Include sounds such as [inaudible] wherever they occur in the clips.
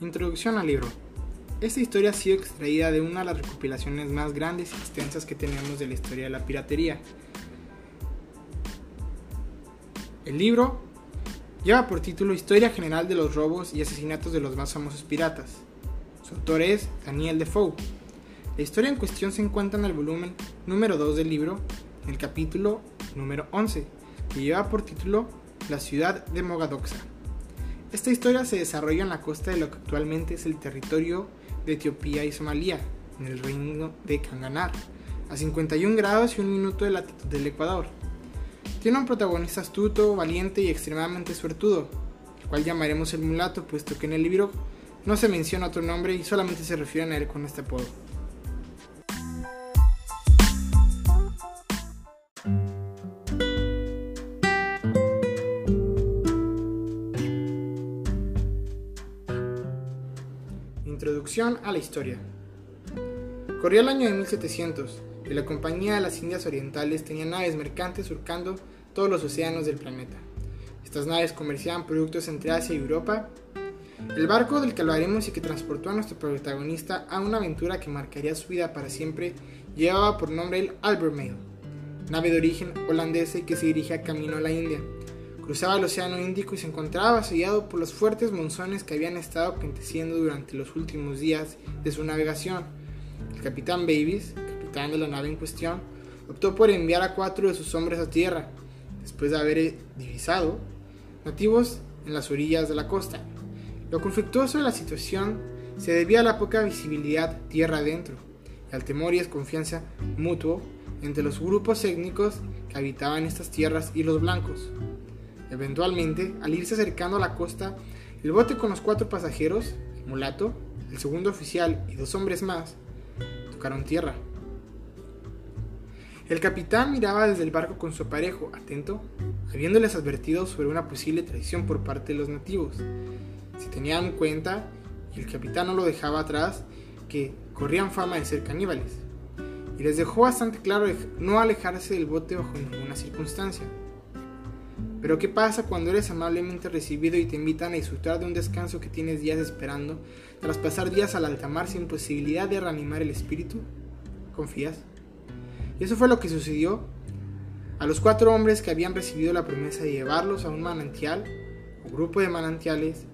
Introducción al libro. Esta historia ha sido extraída de una de las recopilaciones más grandes y extensas que tenemos de la historia de la piratería. El libro lleva por título Historia General de los robos y asesinatos de los más famosos piratas. Su autor es Daniel Defoe. La historia en cuestión se encuentra en el volumen número 2 del libro, en el capítulo número 11, que lleva por título La ciudad de Mogadoxa. Esta historia se desarrolla en la costa de lo que actualmente es el territorio de Etiopía y Somalia, en el reino de Kanganar, a 51 grados y un minuto de latitud del Ecuador. Tiene un protagonista astuto, valiente y extremadamente suertudo, cual llamaremos el mulato, puesto que en el libro no se menciona otro nombre y solamente se refieren a él con este apodo. A la historia. Corría el año de 1700 y la Compañía de las Indias Orientales tenía naves mercantes surcando todos los océanos del planeta. Estas naves comerciaban productos entre Asia y Europa. El barco del que hablaremos y que transportó a nuestro protagonista a una aventura que marcaría su vida para siempre llevaba por nombre el Albermail, nave de origen holandesa y que se dirigía camino a la India cruzaba el Océano Índico y se encontraba asediado por los fuertes monzones que habían estado aconteciendo durante los últimos días de su navegación. El capitán Babies, capitán de la nave en cuestión, optó por enviar a cuatro de sus hombres a tierra, después de haber divisado nativos en las orillas de la costa. Lo conflictuoso de la situación se debía a la poca visibilidad tierra adentro y al temor y desconfianza mutuo entre los grupos étnicos que habitaban estas tierras y los blancos. Eventualmente, al irse acercando a la costa, el bote con los cuatro pasajeros, el mulato, el segundo oficial y dos hombres más, tocaron tierra. El capitán miraba desde el barco con su aparejo, atento, habiéndoles advertido sobre una posible traición por parte de los nativos. Se tenían en cuenta, y el capitán no lo dejaba atrás, que corrían fama de ser caníbales, y les dejó bastante claro no alejarse del bote bajo ninguna circunstancia. Pero ¿qué pasa cuando eres amablemente recibido y te invitan a disfrutar de un descanso que tienes días esperando, tras pasar días al alta mar sin posibilidad de reanimar el espíritu? ¿Confías? Y eso fue lo que sucedió a los cuatro hombres que habían recibido la promesa de llevarlos a un manantial o grupo de manantiales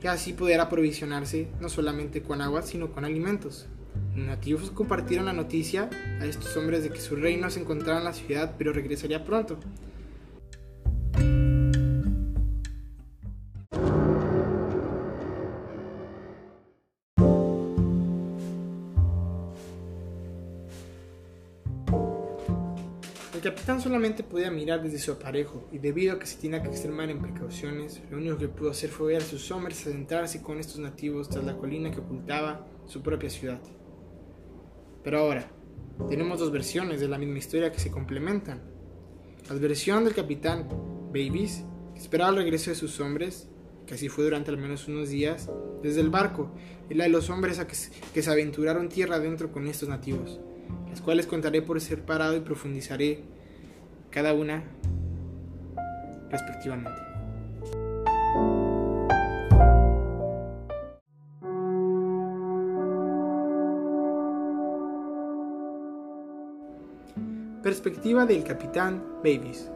que así pudiera aprovisionarse no solamente con agua sino con alimentos. Los nativos compartieron la noticia a estos hombres de que su reino se encontraba en la ciudad pero regresaría pronto. Solamente podía mirar desde su aparejo y debido a que se tenía que extremar en precauciones, lo único que pudo hacer fue ver a sus hombres adentrarse con estos nativos tras la colina que ocultaba su propia ciudad. Pero ahora, tenemos dos versiones de la misma historia que se complementan. La versión del capitán Babies, que esperaba el regreso de sus hombres, que así fue durante al menos unos días, desde el barco, y la de los hombres a que, se, aventuraron tierra adentro con estos nativos, las cuales contaré por separado y profundizaré cada una respectivamente. Perspectiva del capitán Babies.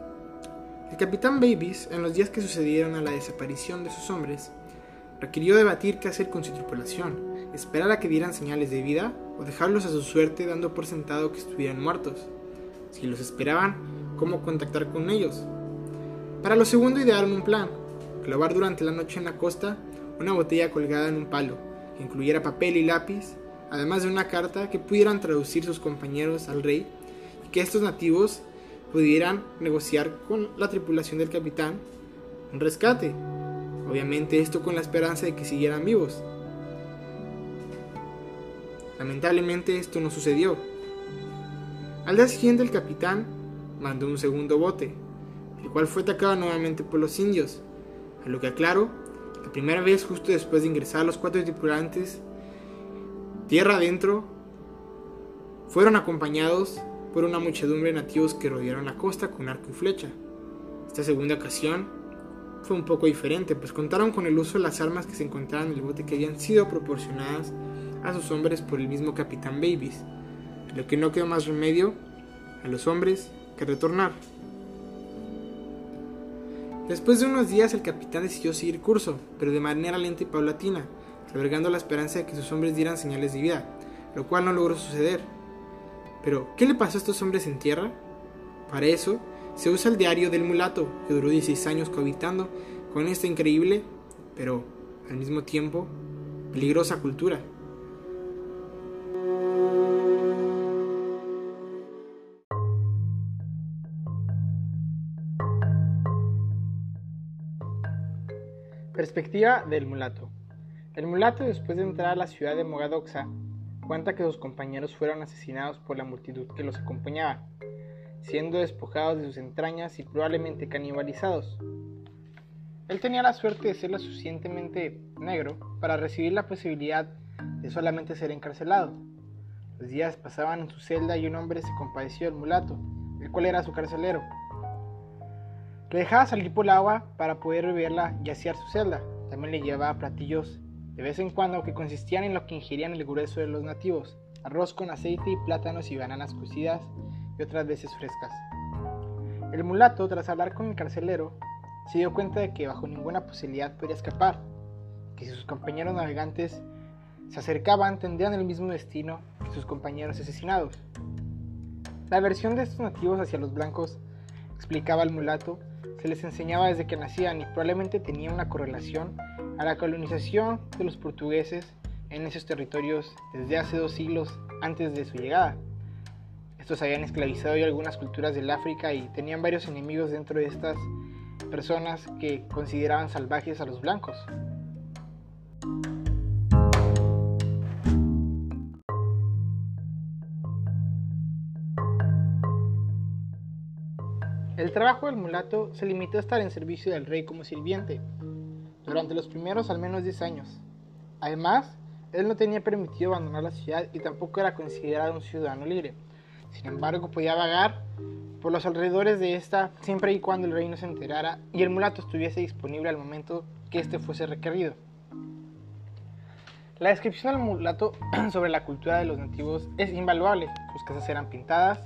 El capitán Babies, en los días que sucedieron a la desaparición de sus hombres, requirió debatir qué hacer con su tripulación, esperar a que dieran señales de vida o dejarlos a su suerte dando por sentado que estuvieran muertos. Si los esperaban, cómo contactar con ellos. Para lo segundo idearon un plan, clavar durante la noche en la costa una botella colgada en un palo, que incluyera papel y lápiz, además de una carta que pudieran traducir sus compañeros al rey y que estos nativos pudieran negociar con la tripulación del capitán un rescate. Obviamente esto con la esperanza de que siguieran vivos. Lamentablemente esto no sucedió. Al día siguiente el capitán mandó un segundo bote, el cual fue atacado nuevamente por los indios, a lo que aclaro, la primera vez justo después de ingresar los cuatro tripulantes tierra adentro, fueron acompañados por una muchedumbre de nativos que rodearon la costa con arco y flecha. Esta segunda ocasión fue un poco diferente, pues contaron con el uso de las armas que se encontraban en el bote que habían sido proporcionadas a sus hombres por el mismo capitán Babies, lo que no quedó más remedio a los hombres retornar. Después de unos días el capitán decidió seguir curso, pero de manera lenta y paulatina, albergando la esperanza de que sus hombres dieran señales de vida, lo cual no logró suceder. Pero, ¿qué le pasó a estos hombres en tierra? Para eso, se usa el diario del mulato, que duró 16 años cohabitando con esta increíble, pero al mismo tiempo peligrosa cultura. Perspectiva del mulato. El mulato, después de entrar a la ciudad de Mogadoxa, cuenta que sus compañeros fueron asesinados por la multitud que los acompañaba, siendo despojados de sus entrañas y probablemente canibalizados. Él tenía la suerte de ser lo suficientemente negro para recibir la posibilidad de solamente ser encarcelado. Los días pasaban en su celda y un hombre se compadeció del mulato, el cual era su carcelero. Le dejaba salir por el agua para poder beberla y asear su celda. También le llevaba platillos de vez en cuando que consistían en lo que ingerían el grueso de los nativos, arroz con aceite y plátanos y bananas cocidas y otras veces frescas. El mulato, tras hablar con el carcelero, se dio cuenta de que bajo ninguna posibilidad podría escapar, que si sus compañeros navegantes se acercaban tendrían el mismo destino que sus compañeros asesinados. La aversión de estos nativos hacia los blancos, explicaba el mulato, se les enseñaba desde que nacían y probablemente tenía una correlación a la colonización de los portugueses en esos territorios desde hace dos siglos antes de su llegada. Estos habían esclavizado ya algunas culturas del África y tenían varios enemigos dentro de estas personas que consideraban salvajes a los blancos. El trabajo del mulato se limitó a estar en servicio del rey como sirviente durante los primeros al menos 10 años. Además, él no tenía permitido abandonar la ciudad y tampoco era considerado un ciudadano libre. Sin embargo, podía vagar por los alrededores de esta siempre y cuando el rey no se enterara y el mulato estuviese disponible al momento que éste fuese requerido. La descripción del mulato [clears throat] sobre la cultura de los nativos es invaluable. Sus casas eran pintadas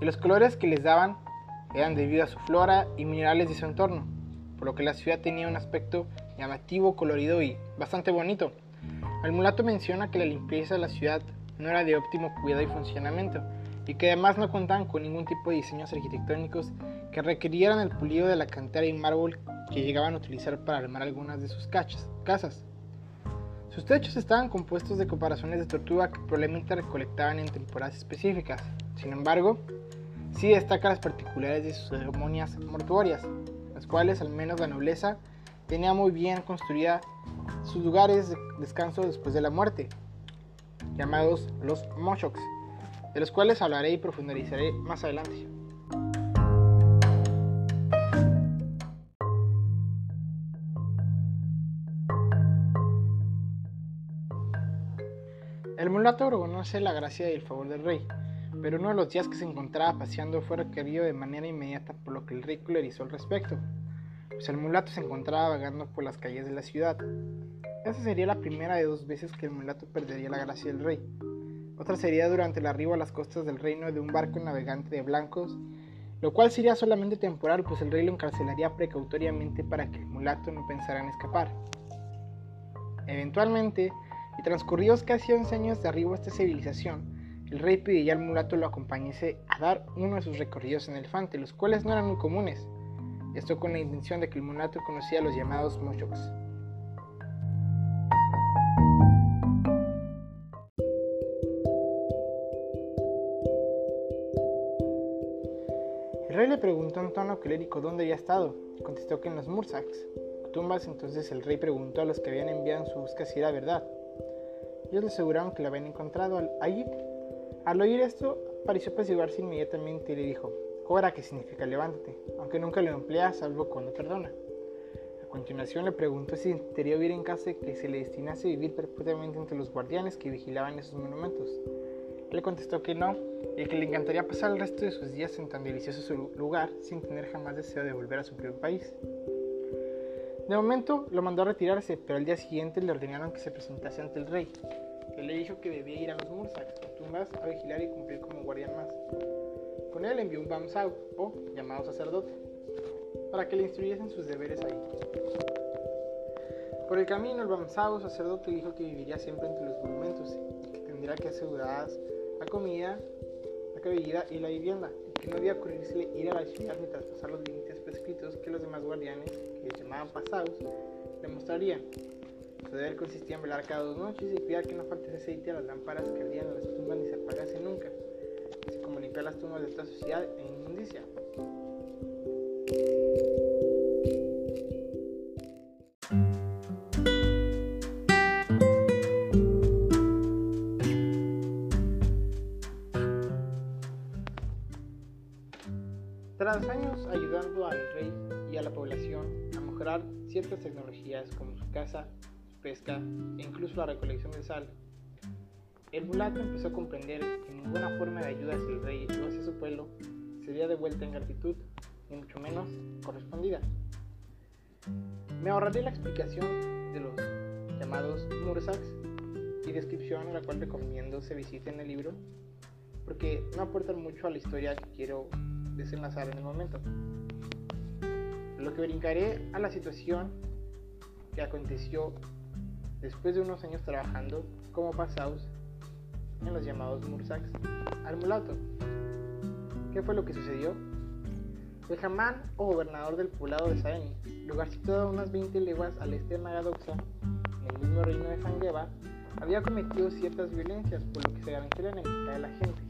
y los colores que les daban eran debido a su flora y minerales de su entorno, por lo que la ciudad tenía un aspecto llamativo, colorido y bastante bonito. El mulato menciona que la limpieza de la ciudad no era de óptimo cuidado y funcionamiento, y que además no contaban con ningún tipo de diseños arquitectónicos que requirieran el pulido de la cantera y mármol que llegaban a utilizar para armar algunas de sus casas. Sus techos estaban compuestos de comparaciones de tortuga que probablemente recolectaban en temporadas específicas. Sin embargo, sí destaca las particularidades de sus ceremonias mortuorias, las cuales al menos la nobleza tenía muy bien construida sus lugares de descanso después de la muerte, llamados los moshoks de los cuales hablaré y profundizaré más adelante. El mulato reconoce la gracia y el favor del rey, pero uno de los días que se encontraba paseando fue requerido de manera inmediata por lo que el rey colerizó al respecto, pues el mulato se encontraba vagando por las calles de la ciudad. Esa sería la primera de dos veces que el mulato perdería la gracia del rey, otra sería durante el arribo a las costas del reino de un barco navegante de blancos, lo cual sería solamente temporal, pues el rey lo encarcelaría precautoriamente para que el mulato no pensara en escapar. Eventualmente, y transcurridos casi 11 años de arribo a esta civilización, el rey pediría al mulato lo acompañase a dar uno de sus recorridos en elefante, los cuales no eran muy comunes, esto con la intención de que el mulato conocía los llamados moshoks. rey le preguntó en tono colérico dónde había estado, contestó que en los Mursaks, tumbas. Entonces el rey preguntó a los que habían enviado en su busca si era verdad. Ellos le aseguraron que lo habían encontrado allí. Al oír esto, pareció apaciguarse inmediatamente y le dijo, Cobra, que significa levántate, aunque nunca lo emplea salvo cuando perdona. A continuación le preguntó si quería vivir en casa que se le destinase a vivir perpetuamente entre los guardianes que vigilaban esos monumentos. Él contestó que no, y que le encantaría pasar el resto de sus días en tan delicioso lugar sin tener jamás deseo de volver a su propio país. De momento lo mandó a retirarse, pero al día siguiente le ordenaron que se presentase ante el rey. Él le dijo que debía ir a los Mursaks, o tumbas, a vigilar y cumplir como guardián más. Con él envió un Bamsau, o llamado sacerdote, para que le instruyesen sus deberes ahí. Por el camino, el Bamsau sacerdote dijo que viviría siempre entre los monumentos que tendría que aseguradas la comida, la bebida y la vivienda, y que no debía ocurrirse ir a la ciudad mientras pasar los límites prescritos que los demás guardianes, que llamaban pasados, le mostrarían. Su deber consistía en velar cada dos noches y cuidar que no faltase aceite a las lámparas que ardían en las tumbas ni se apagase nunca, así como limpiar las tumbas de toda sociedad e inmundicia. Tras años ayudando al rey y a la población a mejorar ciertas tecnologías como su caza, su pesca e incluso la recolección de sal, el mulato empezó a comprender que ninguna forma de ayuda hacia el rey o hacia su pueblo sería devuelta en gratitud, ni mucho menos correspondida. Me ahorraré la explicación de los llamados Mursaks y descripción a la cual recomiendo se visite en el libro, porque no aportan mucho a la historia que quiero desenlazar en el momento. Lo que brincaré a la situación que aconteció después de unos años trabajando como pasados en los llamados Mursaks al mulato. ¿Qué fue lo que sucedió? El jamán o gobernador del poblado de Saeni, lugar situado a unas 20 leguas al este de Magadoxa, en el mismo reino de Fangeba, había cometido ciertas violencias, por lo que se garantía la enemistad de la gente.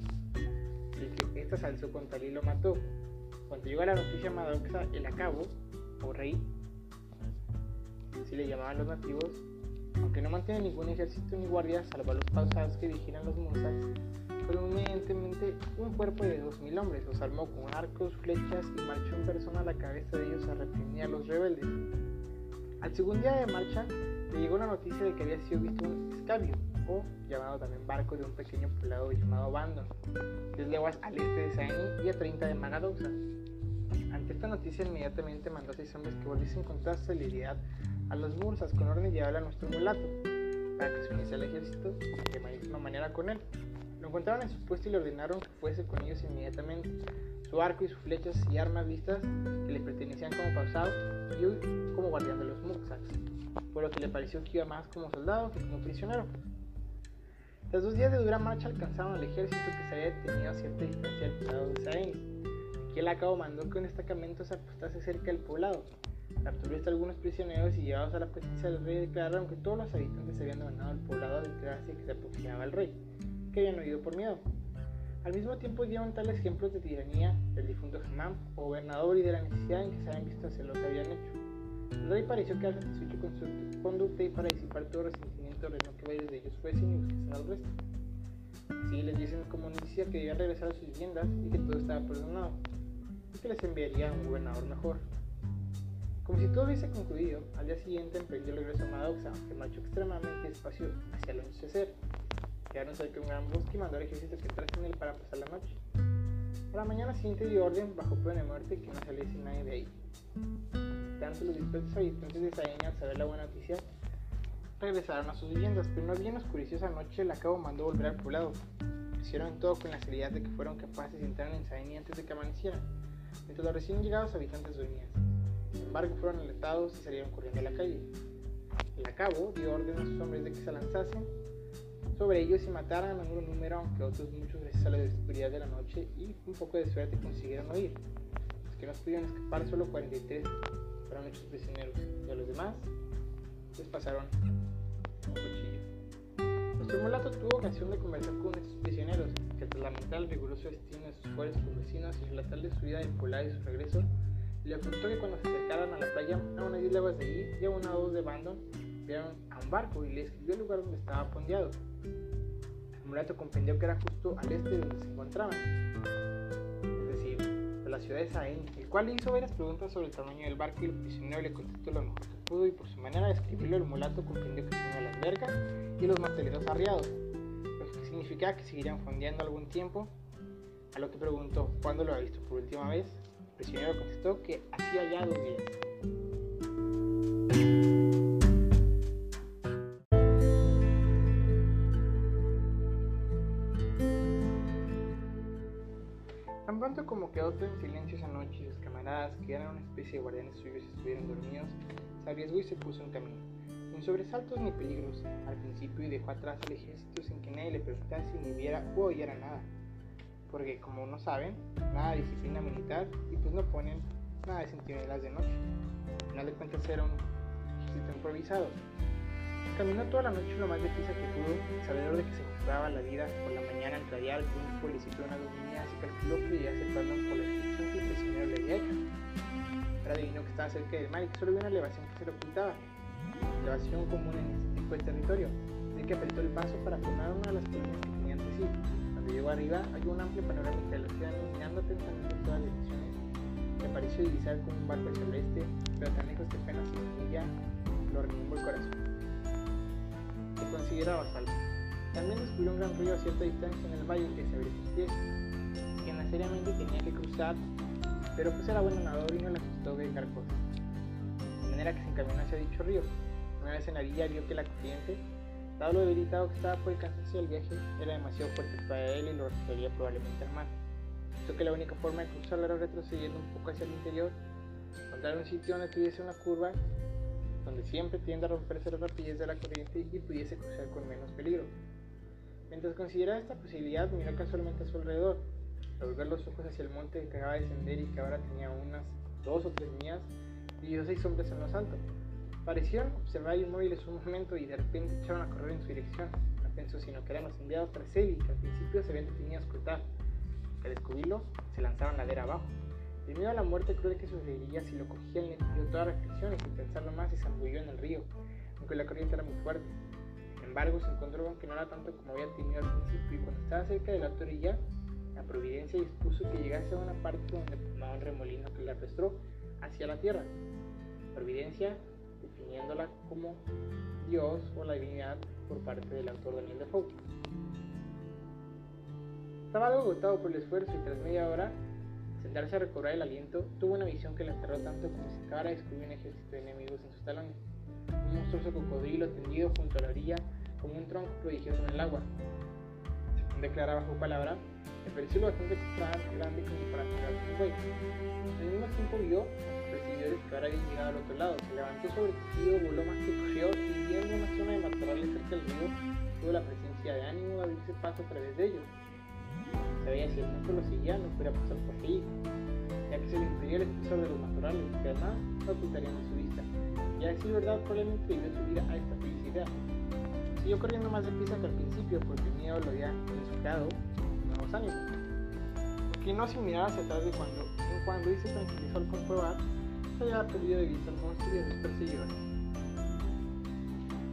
Y que ésta se alzó contra él y lo mató. Cuando llegó a la noticia Magadoxa, el acabo, o rey, así le llamaban los nativos, aunque no mantiene ningún ejército ni guardia, salvo a los pausados que vigilan los Mursaks, evidentemente un cuerpo de 2.000 hombres, los armó con arcos, flechas y marchó en persona a la cabeza de ellos a reprimir a los rebeldes. Al segundo día de marcha, le llegó la noticia de que había sido visto un escabio, o llamado también barco de un pequeño poblado llamado Bandon, 10 leguas al este de Saeni y a 30 de Magadoxa. Ante esta noticia, inmediatamente mandó a seis hombres que volviesen con toda celeridad a los Mursas con orden de llevarle a nuestro mulato, para que se uniese al ejército de la misma manera con él. Lo encontraron en su puesto y le ordenaron que fuese con ellos inmediatamente. Su arco y sus flechas y armas vistas que le pertenecían como pausado y hoy como guardián de los Mursaks, por lo que le pareció que iba más como soldado que como prisionero. Tras dos días de dura marcha alcanzaron al ejército que se había detenido a cierta distancia del poblado de Saen. Aquí el acabo mandó que un destacamento se apostase cerca del poblado. Capturó algunos prisioneros y llevados a la presencia del rey declararon que todos los habitantes habían abandonado el poblado al enterarse que se aproximaba el rey, que habían oído por miedo. Al mismo tiempo dieron tales ejemplos de tiranía del difunto Hamam, gobernador, y de la necesidad en que se habían visto hacer lo que habían hecho. El rey pareció quedar satisfecho con su conducta y para disipar todo resentimiento ordenó que varios de ellos fuesen y buscasen al resto. Así les dicen como noticia que debían regresar a sus viviendas y que todo estaba perdonado, que les enviaría a un gobernador mejor. Como si todo hubiese concluido, al día siguiente emprendió el regreso a Madoxa, que marchó extremadamente despacio hacia el anochecer. Quedaron cerca de un gran bosque y mandó al ejército que entrase en él para pasar la noche. A la mañana siguiente dio orden, bajo pena de muerte, que no saliese nadie de ahí. Tanto los dispersos habitantes de Saeña, al saber la buena noticia, regresaron a sus viviendas, pero no bien oscureció esa noche, el acabo mandó volver al poblado. Hicieron todo con la seguridad de que fueron capaces de entrar en Saeña antes de que amaneciera, mientras los recién llegados habitantes dormían. Sin embargo, fueron alertados y salieron corriendo a la calle. El acabo dio orden a sus hombres de que se lanzasen sobre ellos y mataran a un número, aunque otros muchos, gracias a la oscuridad de la noche y un poco de suerte, consiguieron huir. Los que no pudieron escapar, solo 43 fueron hechos prisioneros, y a los demás les pasaron un cuchillo. Nuestro mulato tuvo ocasión de conversar con estos prisioneros, que tras lamentar el riguroso destino de sus fuerzas vecinos y relatarles su vida impolar y su regreso, le contó que cuando se acercaran a la playa, a unas 10 leguas de allí y a una o de Bandon, vieron a un barco y le escribió el lugar donde estaba pondeado. El mulato comprendió que era justo al este de donde se encontraban, es decir, de la ciudad de Saén, el cual le hizo varias preguntas sobre el tamaño del barco y el prisionero le contestó lo mejor pudo y por su manera de escribirlo el mulato comprendió que tenía las vergas y los masteleros arriados, lo que significaba que seguirían fondeando algún tiempo, a lo que preguntó cuándo lo había visto por última vez. El prisionero contestó que hacía ya dos días. Tan pronto como quedó todo en silencio esa noche y sus camaradas, que eran una especie de guardianes suyos, estuvieron dormidos, se arriesgó y se puso en camino, sin sobresaltos ni peligros, al principio y dejó atrás al ejército sin que nadie le preguntase ni viera o oyera nada, porque como no saben, nada de disciplina militar y pues no ponen nada de sentinelas de noche. Al final de cuentas era un ejército improvisado. Caminó toda la noche lo más deprisa que pudo, sabedor de que se jugaba la vida por la mañana entraría al un pueblecito de una dominias y calculó que debía aceptarlo por la descripción que el prisionero le había. Ahora adivinó que estaba cerca del mar y que solo había una elevación que se lo ocultaba. Elevación común en este tipo de territorio. Así que apretó el paso para formar una de las columnas que tenía ante sí. Cuando llegó arriba, halló un amplio panorámica de la ciudad, mirando atentamente en todas direcciones. Le pareció divisar como un barco celeste, pero tan lejos que apenas se lo retumbó el corazón se consideraba salvo. También descubrió un gran río a cierta distancia en el valle que se abría sus pies, que necesariamente tenía que cruzar, pero pues era buen nadador y no le gustó dejar cosas. De manera que se encaminó hacia dicho río. Una vez en la villa vio que la corriente, dado lo debilitado que estaba por el cansancio del viaje, era demasiado fuerte para él y lo arrastraría probablemente al mar. Pensó que la única forma de cruzarlo era retrocediendo un poco hacia el interior, encontrar un sitio donde tuviese una curva donde siempre tiende a romperse la rapidez de la corriente y pudiese cruzar con menos peligro. Mientras consideraba esta posibilidad, miró casualmente a su alrededor. Volver los ojos hacia el monte que acababa de descender y que ahora tenía unas dos o tres millas, vio seis hombres en lo alto. Parecieron observar inmóviles un momento y de repente echaron a correr en su dirección. No pensó sino que eran los enviados tras él y que al principio se habían detenido a escoltar. Al descubrirlo, se lanzaron ladera abajo. El miedo a la muerte cruel que sufriría si lo cogían le impidió toda reflexión y sin pensarlo más se zambulló en el río, aunque la corriente era muy fuerte. Sin embargo, se encontró con que no era tanto como había temido al principio y cuando estaba cerca de la orilla, la providencia dispuso que llegase a una parte donde formaba un remolino que le arrastró hacia la tierra. Providencia, definiéndola como Dios o la divinidad por parte del autor Daniel Defoe. Estaba algo agotado por el esfuerzo y tras media hora sentarse a recobrar el aliento, tuvo una visión que le aterró tanto como si acabara de descubrir un ejército de enemigos en sus talones. Un monstruoso cocodrilo tendido junto a la orilla como un tronco prodigioso en el agua. Según declara bajo palabra, le pareció bastante grande como para tirar un buey. Al mismo tiempo vio a sus perseguidores que ahora habían llegado al otro lado. Se levantó sobre el tejido, voló más que corrió y viendo una zona de matorrales cerca del río, tuvo la presencia de ánimo de abrirse paso a través de ellos sabía si el monstruo lo seguía no podría pasar por ahí, ya que se le impedía el espesor de los matorrales, que además no ocultarían de su vista. Y a decir verdad, probablemente debió subir a esta felicidad. Siguió corriendo más deprisa que al principio, porque el miedo lo había inspirado nuevos ánimos. Porque no sin mirar hacia atrás de cuando en cuando y se tranquilizó al comprobar que había perdido de vista al monstruo y a sus perseguidores.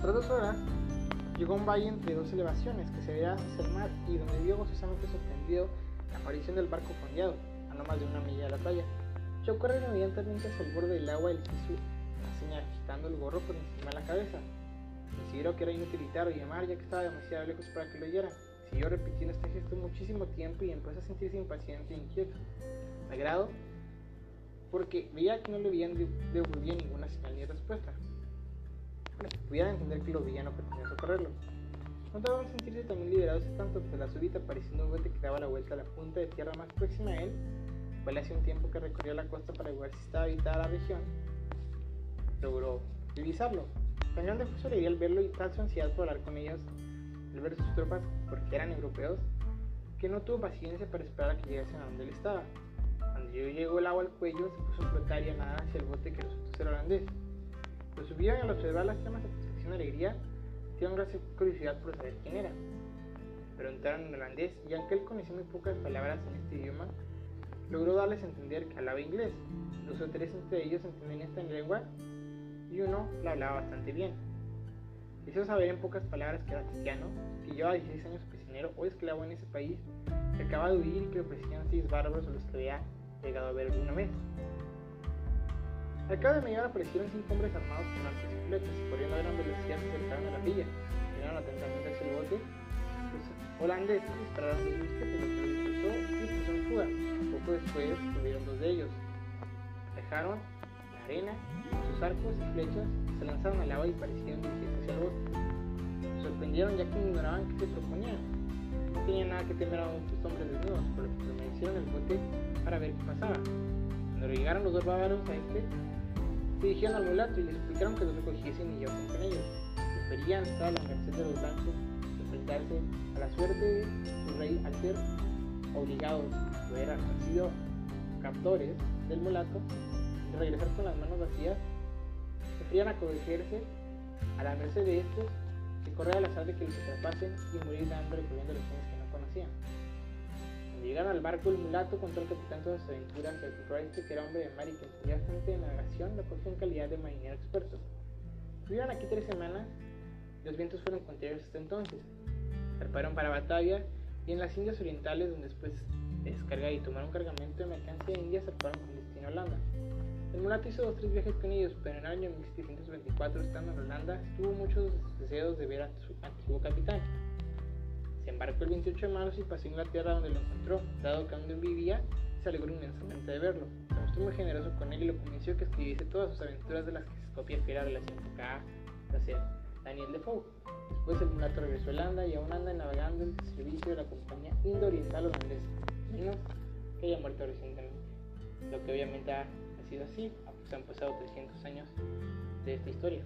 Tras dos horas, Llegó a un valle entre dos elevaciones que se veía hacia el mar y donde vio gozosamente sorprendido la aparición del barco fondeado, a no más de una milla de la playa. Echó correr inmediatamente hacia el borde del agua y le hizo señal agitando el gorro por encima de la cabeza. Consideró que era inutilitario llamar ya que estaba demasiado lejos para que lo oyera. Siguió repitiendo este gesto muchísimo tiempo y empezó a sentirse impaciente e inquieto. Me agrado porque veía que no le habían devolvido ninguna señal ni respuesta pudieran entender que los villanos pretendían socorrerlo. No tardaron en sentirse también liberados tanto que la súbita apareciendo un bote que daba la vuelta a la punta de tierra más próxima a él, fue hace un tiempo que recorrió la costa para ver si estaba habitada la región, logró divisarlo. Tan grande fue su alegría al verlo y tal su ansiedad por hablar con ellos, al ver sus tropas, porque eran europeos, que no tuvo paciencia para esperar a que llegasen a donde él estaba. Cuando llegó el agua al cuello, se puso a flotar y a nada hacia el bote que resultó ser holandés. Lo subieron al observar llamas de satisfacción y alegría, sintieron gran curiosidad por saber quién era. Preguntaron en holandés y aunque él conocía muy pocas palabras en este idioma, logró darles a entender que hablaba inglés. Los tres entre ellos entendían esta lengua y uno la hablaba bastante bien. Hizo saber en pocas palabras que era cristiano, que llevaba 16 años prisionero o esclavo en ese país, que acaba de huir y que le ofrecían seis bárbaros a los que había llegado a ver alguna vez. Al cabo de media hora aparecieron cinco hombres armados con arcos y flechas corriendo a gran velocidad se acercaron a la villa. Miraron atentamente hacia el bote. Los holandeses dispararon dos mosquetes, lo que los expulsó y puso en fuga. Poco después tuvieron dos de ellos. Dejaron arena, sus arcos y flechas se lanzaron al agua y parecieron dirigirse hacia el bote. sorprendieron ya que ignoraban qué se proponían. No tenían nada que temer a muchos hombres desnudos, por lo que permanecieron en el bote para ver qué pasaba. Cuando llegaron los dos bárbaros a este, se dirigieron al mulato y le explicaron que los recogiesen y llevasen con ellos. Preferían estar a la merced de los blancos que enfrentarse a la suerte de su rey al ser obligados, o eran, han sido captores del mulato, y regresar con las manos vacías, preferían acogerse a la merced de estos que correr al azar de que los atrapasen y morir de hambre corriendo los que no conocían. Cuando llegaron al barco, el mulato contó al capitán todas sus aventuras y al este que era hombre de mar y que entendía bastante de navegación, lo cogió en calidad de marinero experto. Estuvieron aquí tres semanas los vientos fueron contrarios hasta entonces. Zarparon para Batavia y en las Indias Orientales, donde después de descargar y tomar un cargamento de mercancía de India, zarparon con destino a Holanda. El mulato hizo dos tres viajes con ellos, pero en el año 1724, estando en Holanda, tuvo muchos deseos de ver a su antiguo capitán. Se embarcó el 28 de marzo y pasó a Inglaterra donde lo encontró, dado que donde vivía, se alegró inmensamente de verlo. Se mostró muy generoso con él y lo convenció que escribiese todas sus aventuras de las que se copia fiera relación con cada placer. Daniel Defoe. Después el mulato regresó a Holanda y aún anda navegando en servicio de la compañía Indo-Oriental Holandesa, menos que haya muerto recientemente. Lo que obviamente ha así, se han pasado 300 años de esta historia.